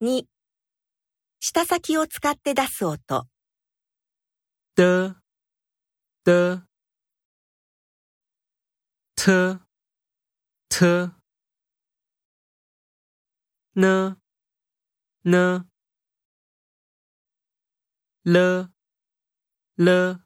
2舌先を使って出す音。的的特特呢呢了了